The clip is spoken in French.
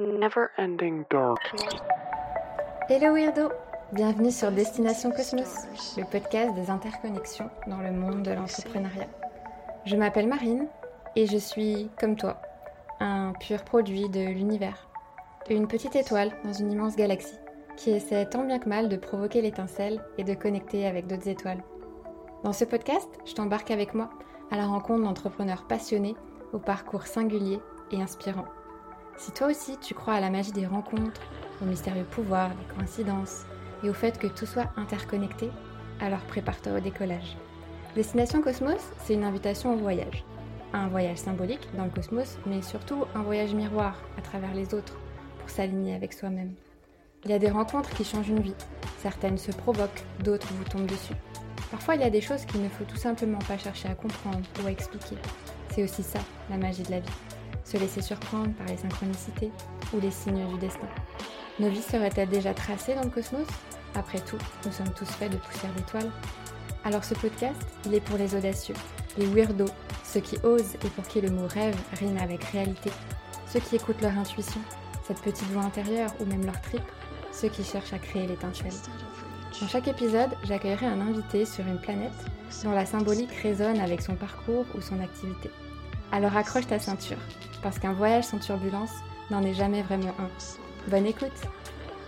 never ending. Hello Weirdo Bienvenue sur Destination Cosmos, le podcast des interconnexions dans le monde de l'entrepreneuriat. Je m'appelle Marine et je suis, comme toi, un pur produit de l'univers. Une petite étoile dans une immense galaxie qui essaie tant bien que mal de provoquer l'étincelle et de connecter avec d'autres étoiles. Dans ce podcast, je t'embarque avec moi à la rencontre d'entrepreneurs passionnés au parcours singulier et inspirant. Si toi aussi tu crois à la magie des rencontres, au mystérieux pouvoir des coïncidences et au fait que tout soit interconnecté, alors prépare-toi au décollage. Destination Cosmos, c'est une invitation au voyage. Un voyage symbolique dans le cosmos, mais surtout un voyage miroir à travers les autres pour s'aligner avec soi-même. Il y a des rencontres qui changent une vie. Certaines se provoquent, d'autres vous tombent dessus. Parfois, il y a des choses qu'il ne faut tout simplement pas chercher à comprendre ou à expliquer. C'est aussi ça, la magie de la vie. Se laisser surprendre par les synchronicités ou les signes du destin. Nos vies seraient-elles déjà tracées dans le cosmos? Après tout, nous sommes tous faits de poussière d'étoiles. Alors ce podcast, il est pour les audacieux, les weirdos, ceux qui osent et pour qui le mot rêve rime avec réalité, ceux qui écoutent leur intuition, cette petite voix intérieure ou même leur trip, ceux qui cherchent à créer l'étincelle. Dans chaque épisode, j'accueillerai un invité sur une planète dont la symbolique résonne avec son parcours ou son activité. Alors accroche ta ceinture, parce qu'un voyage sans turbulence n'en est jamais vraiment un. Bonne écoute